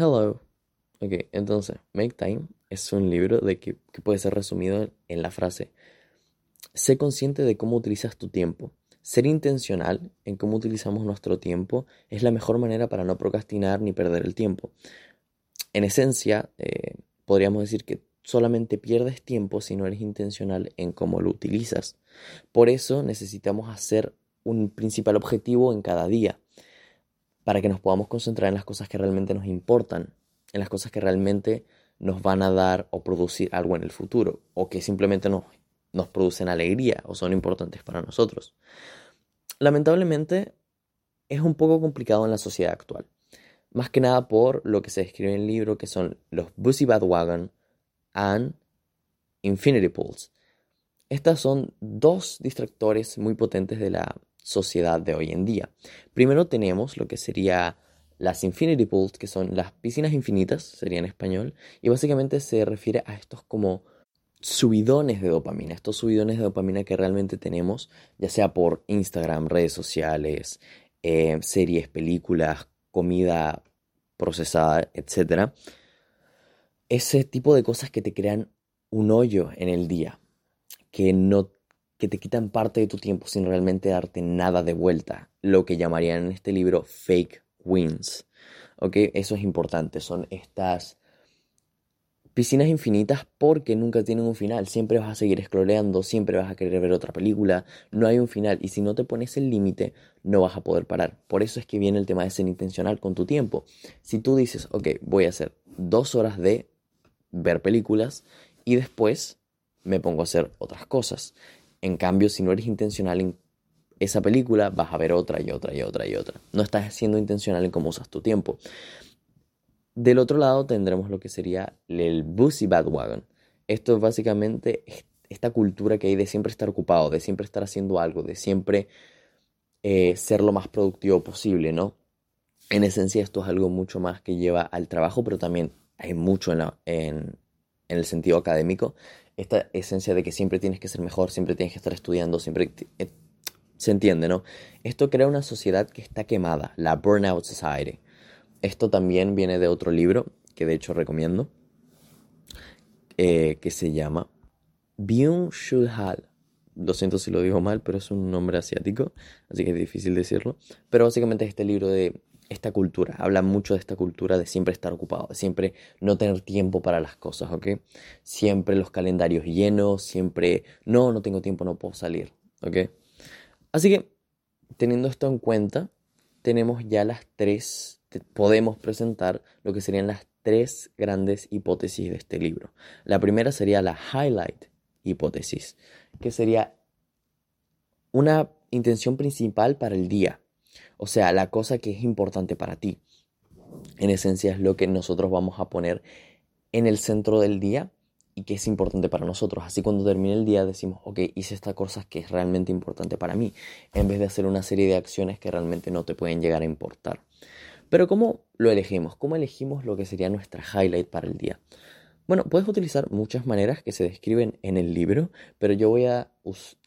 Hello. Ok, entonces, Make Time es un libro de que, puede ser resumido en la frase, sé consciente de cómo utilizas tu tiempo. Ser intencional en cómo utilizamos nuestro tiempo es la mejor manera para no procrastinar ni perder el tiempo. En esencia, eh, podríamos decir que solamente pierdes tiempo si no eres intencional en cómo lo utilizas. Por eso necesitamos hacer un principal objetivo en cada día, para que nos podamos concentrar en las cosas que realmente nos importan, en las cosas que realmente nos van a dar o producir algo en el futuro, o que simplemente nos, nos producen alegría o son importantes para nosotros. Lamentablemente, es un poco complicado en la sociedad actual. Más que nada por lo que se describe en el libro, que son los Busy Wagon and Infinity Pools. Estas son dos distractores muy potentes de la sociedad de hoy en día. Primero tenemos lo que sería las Infinity Pools, que son las piscinas infinitas, sería en español, y básicamente se refiere a estos como subidones de dopamina, estos subidones de dopamina que realmente tenemos, ya sea por Instagram, redes sociales, eh, series, películas, comida procesada, etc. Ese tipo de cosas que te crean un hoyo en el día, que no que te quitan parte de tu tiempo sin realmente darte nada de vuelta, lo que llamarían en este libro fake wins. ¿Ok? Eso es importante, son estas piscinas infinitas porque nunca tienen un final. Siempre vas a seguir scrolleando, siempre vas a querer ver otra película. No hay un final. Y si no te pones el límite, no vas a poder parar. Por eso es que viene el tema de ser intencional con tu tiempo. Si tú dices, ok, voy a hacer dos horas de ver películas y después me pongo a hacer otras cosas. En cambio, si no eres intencional en esa película, vas a ver otra y otra y otra y otra. No estás siendo intencional en cómo usas tu tiempo. Del otro lado tendremos lo que sería el Busy Wagon. Esto es básicamente esta cultura que hay de siempre estar ocupado, de siempre estar haciendo algo, de siempre eh, ser lo más productivo posible, ¿no? En esencia esto es algo mucho más que lleva al trabajo, pero también hay mucho en el sentido académico. Esta esencia de que siempre tienes que ser mejor, siempre tienes que estar estudiando, siempre... Eh, se entiende, ¿no? Esto crea una sociedad que está quemada, la Burnout Society esto también viene de otro libro que de hecho recomiendo, eh, que se llama Byung-Chul Hal. Lo siento si lo digo mal, pero es un nombre asiático, así que es difícil decirlo. Pero básicamente es este libro de esta cultura, habla mucho de esta cultura de siempre estar ocupado, de siempre no tener tiempo para las cosas, ¿ok? Siempre los calendarios llenos, siempre, no, no tengo tiempo, no puedo salir, ¿ok? Así que, teniendo esto en cuenta, tenemos ya las tres podemos presentar lo que serían las tres grandes hipótesis de este libro. La primera sería la highlight hipótesis, que sería una intención principal para el día, o sea, la cosa que es importante para ti. En esencia es lo que nosotros vamos a poner en el centro del día y que es importante para nosotros. Así cuando termine el día decimos, ok, hice esta cosa que es realmente importante para mí, en vez de hacer una serie de acciones que realmente no te pueden llegar a importar. Pero ¿cómo lo elegimos? ¿Cómo elegimos lo que sería nuestra highlight para el día? Bueno, puedes utilizar muchas maneras que se describen en el libro, pero yo voy a,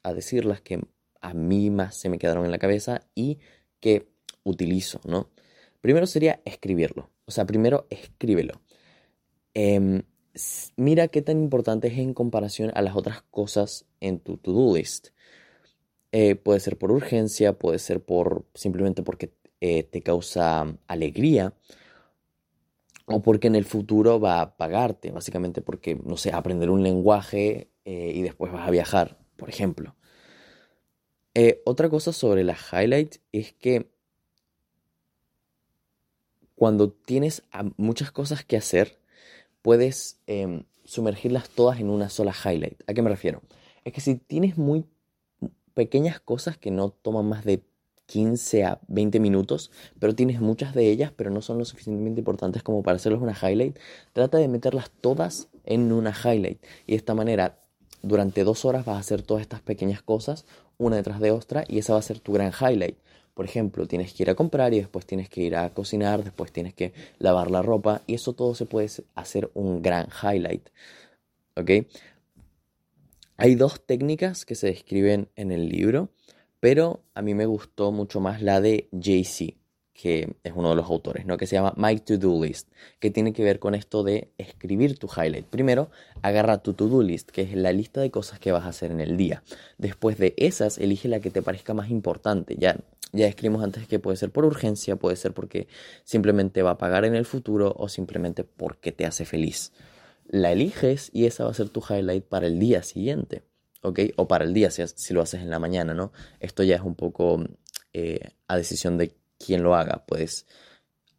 a decir las que a mí más se me quedaron en la cabeza y que utilizo, ¿no? Primero sería escribirlo. O sea, primero escríbelo. Em, mira qué tan importante es en comparación a las otras cosas en tu to-do list. Eh, puede ser por urgencia, puede ser por simplemente porque eh, te causa alegría o porque en el futuro va a pagarte, básicamente porque, no sé, aprender un lenguaje eh, y después vas a viajar, por ejemplo. Eh, otra cosa sobre las highlights es que cuando tienes muchas cosas que hacer, puedes em, sumergirlas todas en una sola highlight. ¿A qué me refiero? Es que si tienes muy pequeñas cosas que no toman más de 15 a 20 minutos, pero tienes muchas de ellas, pero no son lo suficientemente importantes como para hacerlos una highlight, trata de meterlas todas en una highlight. Y de esta manera, durante dos horas vas a hacer todas estas pequeñas cosas, una detrás de otra, y esa va a ser tu gran highlight. Por ejemplo, tienes que ir a comprar y después tienes que ir a cocinar, después tienes que lavar la ropa, y eso todo se puede hacer un gran highlight. ¿Ok? Hay dos técnicas que se describen en el libro pero a mí me gustó mucho más la de Jay-Z, que es uno de los autores, ¿no? que se llama My To-Do List, que tiene que ver con esto de escribir tu highlight. Primero, agarra tu to-do list, que es la lista de cosas que vas a hacer en el día. Después de esas, elige la que te parezca más importante. Ya, ya escribimos antes que puede ser por urgencia, puede ser porque simplemente va a pagar en el futuro o simplemente porque te hace feliz. La eliges y esa va a ser tu highlight para el día siguiente. ¿ok? O para el día, si, si, lo haces en la mañana, ¿no? Esto ya es un poco eh, a decisión de quien lo haga. Puedes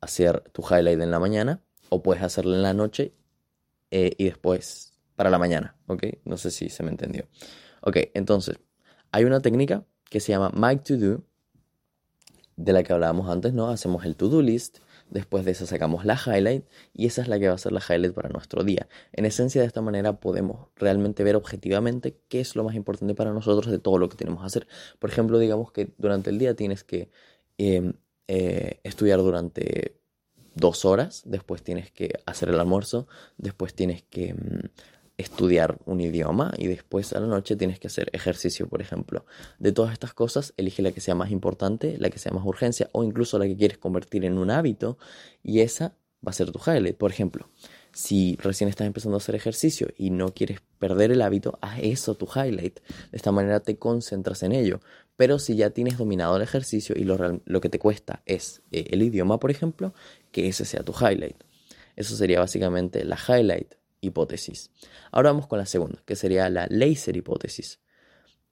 hacer tu highlight en la mañana o puedes hacerlo en la noche eh, y después para la mañana, ¿ok? No sé si se me entendió. Ok, entonces, hay una técnica que se llama Make To Do, de la que hablábamos antes, ¿no? Hacemos el to-do list, después de eso sacamos la highlight y esa es la que va a ser la highlight para nuestro día. En esencia, de esta manera podemos realmente ver objetivamente qué es lo más importante para nosotros de todo lo que tenemos que hacer. Por ejemplo, digamos que durante el día tienes que em, eh, estudiar durante dos horas, después tienes que hacer el almuerzo, después tienes que mm, estudiar un idioma y después a la noche tienes que hacer ejercicio, por ejemplo. De todas estas cosas, elige la que sea más importante, la que sea más urgencia o incluso la que quieres convertir en un hábito y esa va a ser tu highlight. Por ejemplo, si recién estás empezando a hacer ejercicio y no quieres perder el hábito, haz eso tu highlight. De esta manera te concentras en ello. Pero si ya tienes dominado el ejercicio y lo, lo que te cuesta es eh, el idioma, por ejemplo, que ese sea tu highlight. Eso sería básicamente la highlight hipótesis. Ahora vamos con la segunda, que sería la laser hipótesis.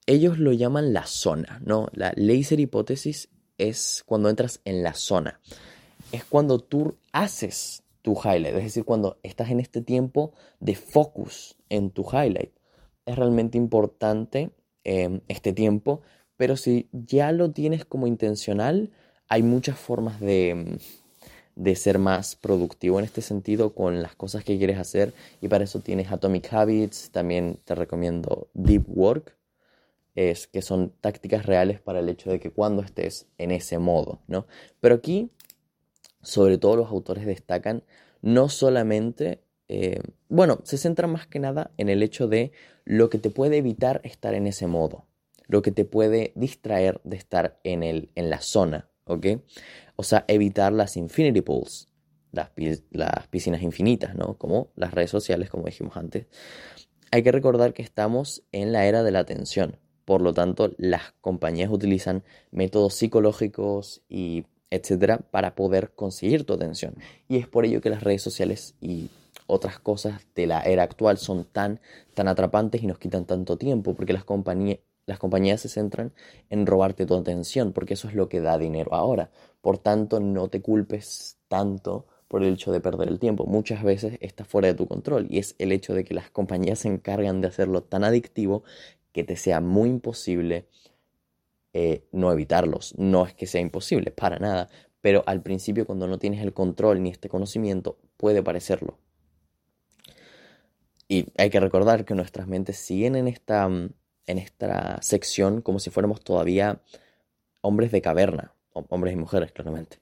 Ellos lo llaman la zona, ¿no? La laser hipótesis es cuando entras en la zona. Es cuando tú haces tu highlight, es decir, cuando estás en este tiempo de focus en tu highlight. Es realmente importante em, este tiempo, pero si ya lo tienes como intencional, hay muchas formas de, em, de ser más productivo en este sentido con las cosas que quieres hacer y para eso tienes Atomic Habits, también te recomiendo Deep Work, es que son tácticas reales para el hecho de que cuando estés en ese modo, ¿no? Pero aquí, sobre todo los autores destacan no solamente, eh, bueno, se centran más que nada en el hecho de lo que te puede evitar estar en ese modo, lo que te puede distraer de estar en, el, en la zona, ¿ok? O sea, evitar las infinity pools, las, piscinas infinitas, ¿no? Como las redes sociales, como dijimos antes. Hay que recordar que estamos en la era de la atención. Por lo tanto, las compañías utilizan métodos psicológicos y etcétera para poder conseguir tu atención. Y es por ello que las redes sociales y otras cosas de la era actual son tan, tan atrapantes y nos quitan tanto tiempo, porque las compañías, las compañías se centran en robarte tu atención, porque eso es lo que da dinero ahora. Por tanto, no te culpes tanto por el hecho de perder el tiempo. Muchas veces está fuera de tu control y es el hecho de que las compañías se encargan de hacerlo tan adictivo que te sea muy imposible eh, no evitarlos. No es que sea imposible, para nada. Pero al principio cuando no tienes el control ni este conocimiento, puede parecerlo. Y hay que recordar que nuestras mentes siguen en esta mm, en esta sección como si fuéramos todavía hombres de caverna, hombres y mujeres claramente,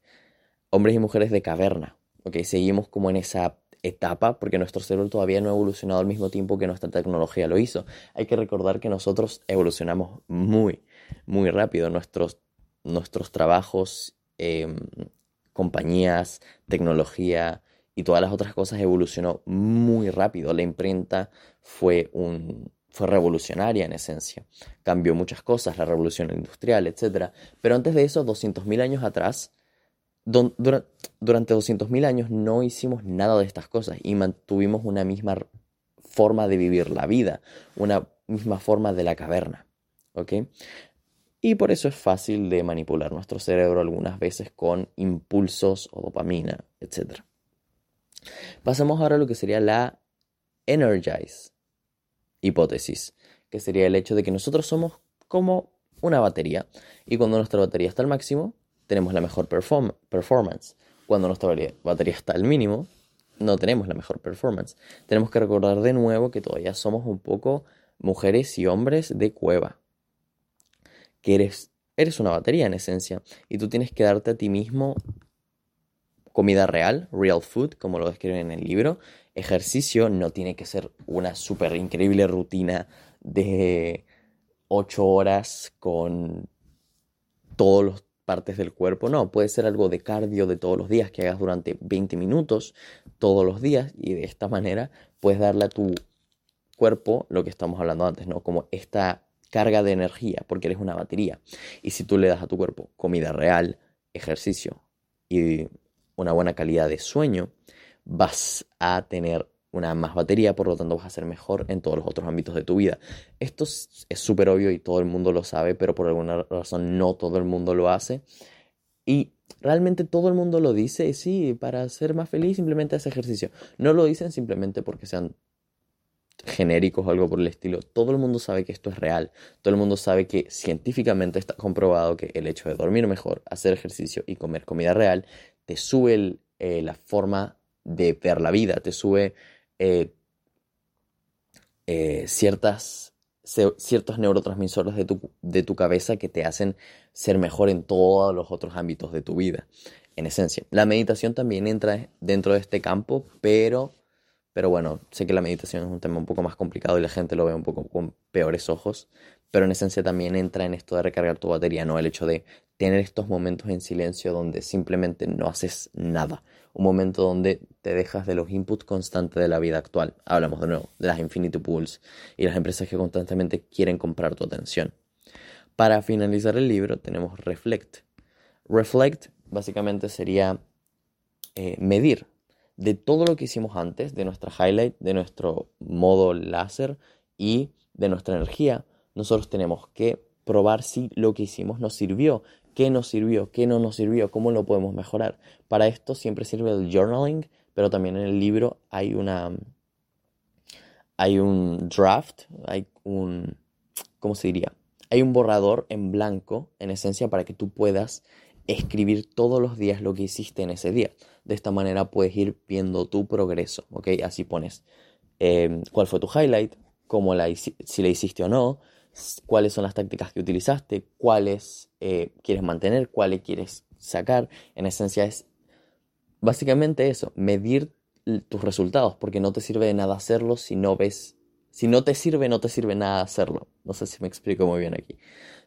hombres y mujeres de caverna, ¿ok? Seguimos como en esa etapa porque nuestro cerebro todavía no ha evolucionado al mismo tiempo que nuestra tecnología lo hizo. Hay que recordar que nosotros evolucionamos muy, muy rápido. Nuestros, nuestros trabajos, em, compañías, tecnología y todas las otras cosas evolucionó muy rápido. La imprenta fue un, fue revolucionaria en esencia. Cambió muchas cosas, la revolución industrial, etc. Pero antes de eso, 200.000 años atrás, durante 200.000 años no hicimos nada de estas cosas y mantuvimos una misma forma de vivir la vida, una misma forma de la caverna. ¿Ok? Y por eso es fácil de manipular nuestro cerebro algunas veces con impulsos o dopamina, etc. Pasamos ahora a lo que sería la Energize hipótesis, que sería el hecho de que nosotros somos como una batería y cuando nuestra batería está al máximo, tenemos la mejor performance. Cuando nuestra batería está al mínimo, no tenemos la mejor performance. Tenemos que recordar de nuevo que todavía somos un poco mujeres y hombres de cueva. Que eres, eres una batería en esencia y tú tienes que darte a ti mismo comida real, real food, como lo describen en el libro, ejercicio no tiene que ser una súper increíble rutina de 8 horas con todos los partes del cuerpo, no, puede ser algo de cardio de todos los días que hagas durante 20 minutos todos los días y de esta manera puedes darle a tu cuerpo lo que estamos hablando antes, ¿no? Como esta carga de energía, porque eres una batería. Y si tú le das a tu cuerpo comida real, ejercicio y una buena calidad de sueño, vas a tener una más batería, por lo tanto vas a ser mejor en todos los otros ámbitos de tu vida. Esto es súper obvio y todo el mundo lo sabe, pero por alguna razón no todo el mundo lo hace. Y realmente todo el mundo lo dice, sí, para ser más feliz simplemente hace ejercicio. No lo dicen simplemente porque sean genéricos o algo por el estilo. Todo el mundo sabe que esto es real. Todo el mundo sabe que científicamente está comprobado que el hecho de dormir mejor, hacer ejercicio y comer comida real te sube eh, la forma de ver la vida, te sube eh, eh, ciertas, ciertos neurotransmisores de tu, de tu cabeza que te hacen ser mejor en todos los otros ámbitos de tu vida, en esencia. La meditación también entra dentro de este campo, pero pero bueno, sé que la meditación es un tema un poco más complicado y la gente lo ve un poco con peores ojos, pero en esencia también entra en esto de recargar tu batería, ¿no? El hecho de tener estos momentos en silencio donde simplemente no haces nada. Un momento donde te dejas de los inputs constantes de la vida actual. Hablamos de nuevo de las infinity pools y las empresas que constantemente quieren comprar tu atención. Para finalizar el libro tenemos Reflect. Reflect básicamente sería eh, medir de todo lo que hicimos antes, de nuestra highlight, de nuestro modo láser y de nuestra energía, nosotros tenemos que probar si lo que hicimos nos sirvió, qué nos sirvió, qué no nos sirvió, cómo lo podemos mejorar. Para esto siempre sirve el journaling, pero también en el libro hay una hay un draft, hay un ¿cómo se diría? Hay un borrador en blanco, en esencia, para que tú puedas escribir todos los días lo que hiciste en ese día. De esta manera puedes ir viendo tu progreso, ¿ok? Así pones em, cuál fue tu highlight, cómo la, si la hiciste o no, cuáles son las tácticas que utilizaste, cuáles eh, quieres mantener, cuáles quieres sacar. En esencia es básicamente eso, medir tus resultados, porque no te sirve de nada hacerlo si no ves, si no te sirve, no te sirve nada hacerlo. No sé si me explico muy bien aquí.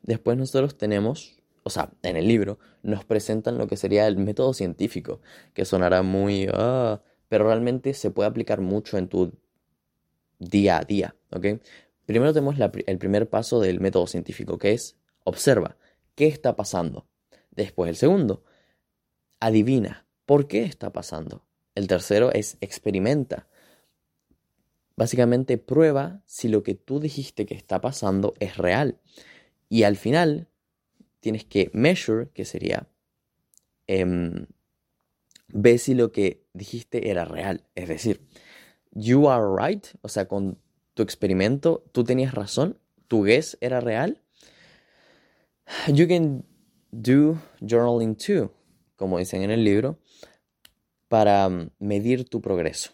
Después nosotros tenemos o sea, en el libro, nos presentan lo que sería el método científico, que sonará muy, ah, pero realmente se puede aplicar mucho en tu día a día, ¿ok? Primero tenemos el primer paso del método científico, que es observa, ¿qué está pasando? Después el segundo, adivina, ¿por qué está pasando? El tercero es experimenta. Básicamente prueba si lo que tú dijiste que está pasando es real. Y al final tienes que measure, que sería eh, ve si lo que dijiste era real. Es decir, you are right, o sea, con tu experimento tú tenías razón, tu guess era real. You can do journaling too, como dicen en el libro, para mm, medir tu progreso.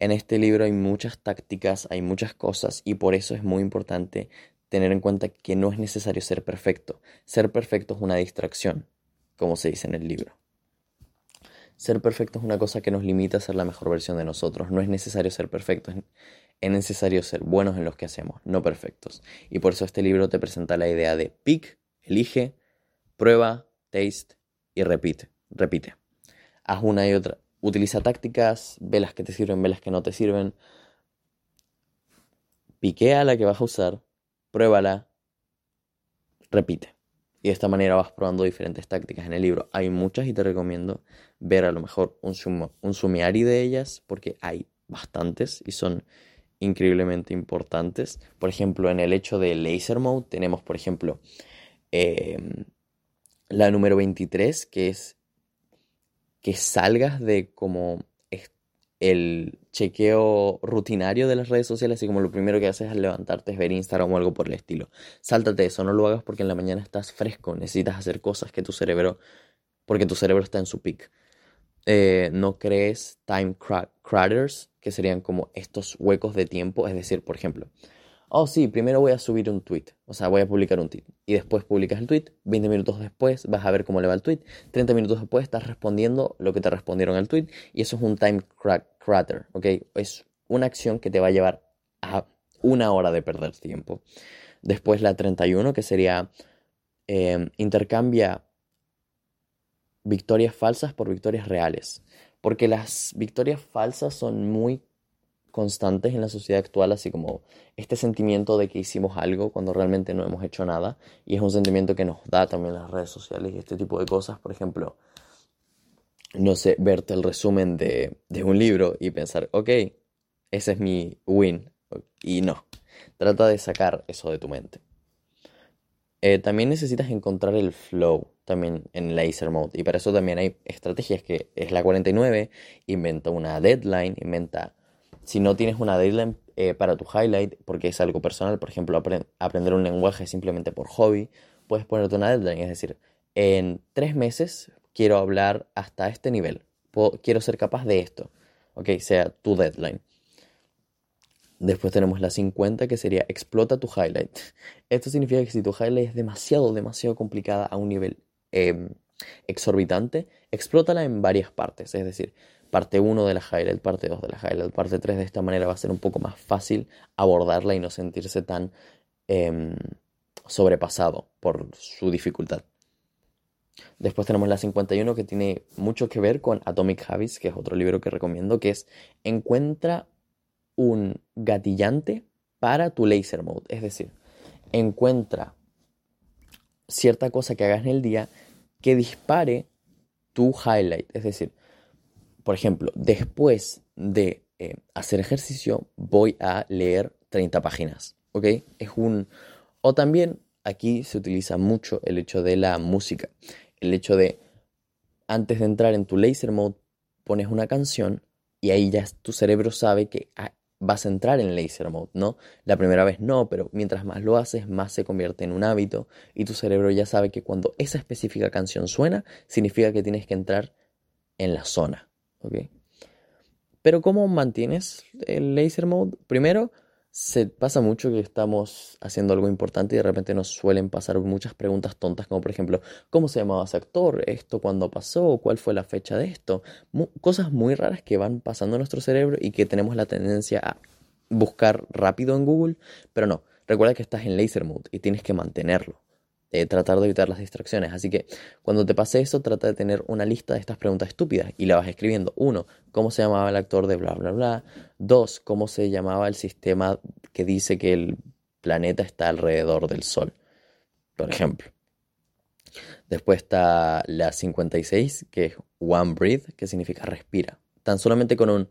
En este libro hay muchas tácticas, hay muchas cosas y por eso es muy importante tener en cuenta que no es necesario ser perfecto. Ser perfecto es una distracción, como se dice en el libro. Ser perfecto es una cosa que nos limita a ser la mejor versión de nosotros. No es necesario ser perfecto, es necesario ser buenos en lo que hacemos, no perfectos. Y por eso este libro te presenta la idea de pick, elige, prueba, taste y repite. Repite. Haz una y otra. Utiliza tácticas, ve las que te sirven, ve las que no te sirven. Piquea la que vas a usar, pruébala, repite. Y de esta manera vas probando diferentes tácticas en el libro. Hay muchas y te recomiendo ver a lo mejor un, sum un sumiari de ellas porque hay bastantes y son increíblemente importantes. Por ejemplo, en el hecho de laser mode tenemos, por ejemplo, em, la número 23, que es que salgas de como el chequeo rutinario de las redes sociales, así como lo primero que haces al levantarte es ver Instagram o algo por el estilo. Sáltate eso, no lo hagas porque en la mañana estás fresco, necesitas hacer cosas que tu cerebro, porque tu cerebro está en su peak. Eh, no crees time craters, que serían como estos huecos de tiempo, es decir, por ejemplo, oh sí, primero voy a subir un tweet, o sea, voy a publicar un tweet, y después publicas el tweet, 20 minutos después vas a ver cómo le va el tweet, 30 minutos después estás respondiendo lo que te respondieron al tweet, y eso es un time crater, ¿ok? Es una acción que te va a llevar a una hora de perder tiempo. Después la 31, que sería em, intercambia victorias falsas por victorias reales. Porque las victorias falsas son muy constantes en la sociedad actual, así como este sentimiento de que hicimos algo cuando realmente no hemos hecho nada. Y es un sentimiento que nos da también las redes sociales y este tipo de cosas. Por ejemplo, no sé, verte el resumen de, de un libro y pensar, ok, ese es mi win. Y no, trata de sacar eso de tu mente. Eh, también necesitas encontrar el flow también en laser mode y para eso también hay estrategias que es la 49, inventa una deadline, inventa, si no tienes una deadline eh, para tu highlight, porque es algo personal, por ejemplo, aprender un lenguaje simplemente por hobby, puedes ponerte una deadline, es decir, en tres meses quiero hablar hasta este nivel, quiero ser capaz de esto, ok, sea tu deadline. Después tenemos la 50 que sería explota tu highlight. Esto significa que si tu highlight es demasiado, demasiado complicada a un nivel em, exorbitante, explótala en varias partes. Es decir, parte 1 de la highlight, parte 2 de la highlight, parte 3 de esta manera va a ser un poco más fácil abordarla y no sentirse tan em, sobrepasado por su dificultad. Después tenemos la 51 que tiene mucho que ver con Atomic Habits, que es otro libro que recomiendo, que es encuentra un gatillante para tu laser mode. Es decir, encuentra cierta cosa que hagas en el día que dispare tu highlight. Es decir, por ejemplo, después de eh, hacer ejercicio voy a leer 30 páginas. ¿Ok? Es un... O también aquí se utiliza mucho el hecho de la música. El hecho de, antes de entrar en tu laser mode, pones una canción y ahí ya tu cerebro sabe que vas a entrar en laser mode, ¿no? La primera vez no, pero mientras más lo haces, más se convierte en un hábito y tu cerebro ya sabe que cuando esa específica canción suena, significa que tienes que entrar en la zona, ¿ok? Pero ¿cómo mantienes el laser mode? Primero, se pasa mucho que estamos haciendo algo importante y de repente nos suelen pasar muchas preguntas tontas como por ejemplo, ¿cómo se llamaba ese actor? ¿Esto cuándo pasó? ¿Cuál fue la fecha de esto? cosas muy raras que van pasando en nuestro cerebro y que tenemos la tendencia a buscar rápido en Google, pero no, recuerda que estás en laser mode y tienes que mantenerlo. Eh, tratar de evitar las distracciones. Así que cuando te pase eso, trata de tener una lista de estas preguntas estúpidas y la vas escribiendo. Uno, ¿cómo se llamaba el actor de bla, bla, bla? Dos, ¿cómo se llamaba el sistema que dice que el planeta está alrededor del Sol? Por ejemplo. Después está la 56, que es One Breathe, que significa respira. Tan solamente con un...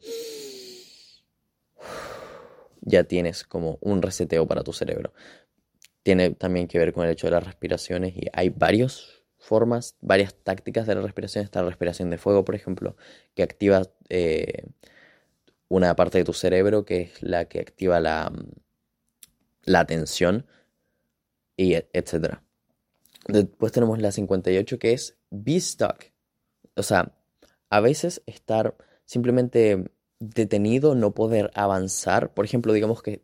Ya tienes como un reseteo para tu cerebro tiene también que ver con el hecho de las respiraciones y hay varias formas, varias tácticas de la respiración. Está la respiración de fuego, por ejemplo, que activa eh, una parte de tu cerebro que es la que activa la, la atención y etc. Después tenemos la 58 que es be stuck. O sea, a veces estar simplemente detenido, no poder avanzar. Por ejemplo, digamos que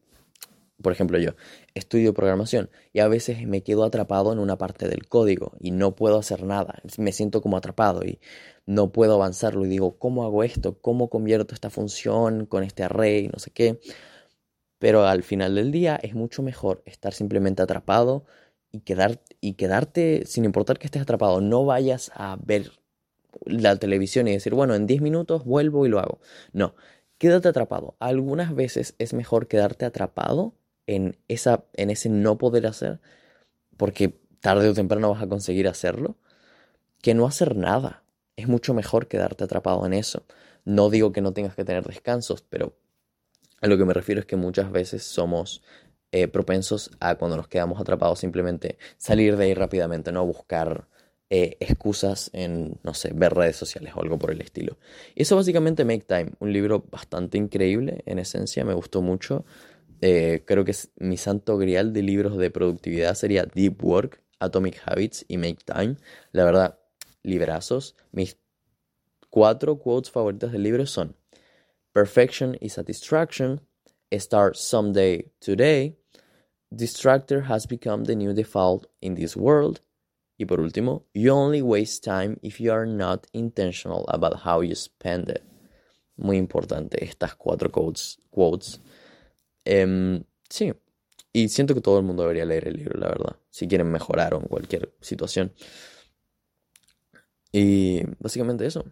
por ejemplo, yo estudio programación y a veces me quedo atrapado en una parte del código y no puedo hacer nada. Me siento como atrapado y no puedo avanzarlo y digo, ¿cómo hago esto? ¿Cómo convierto esta función con este array? No sé qué. Pero al final del día es mucho mejor estar simplemente atrapado y, quedar, y quedarte sin importar que estés atrapado. No vayas a ver la televisión y decir, bueno, en 10 minutos vuelvo y lo hago. No, quédate atrapado. Algunas veces es mejor quedarte atrapado en, esa, en ese no poder hacer, porque tarde o temprano vas a conseguir hacerlo, que no hacer nada. Es mucho mejor quedarte atrapado en eso. No digo que no tengas que tener descansos, pero a lo que me refiero es que muchas veces somos eh, propensos a cuando nos quedamos atrapados simplemente salir de ahí rápidamente, no buscar eh, excusas en, no sé, ver redes sociales o algo por el estilo. Y eso básicamente Make Time, un libro bastante increíble en esencia, me gustó mucho. Eh, creo que es mi santo grial de libros de productividad sería Deep Work, Atomic Habits y Make Time. La verdad, librazos. Mis cuatro quotes favoritas del libro son Perfection is a distraction, Start someday today, Distractor has become the new default in this world. Y por último, You only waste time if you are not intentional about how you spend it. Muy importante estas cuatro quotes. quotes Em, sí, y siento que todo el mundo debería leer el libro, la verdad, si quieren mejorar o en cualquier situación. Y básicamente eso.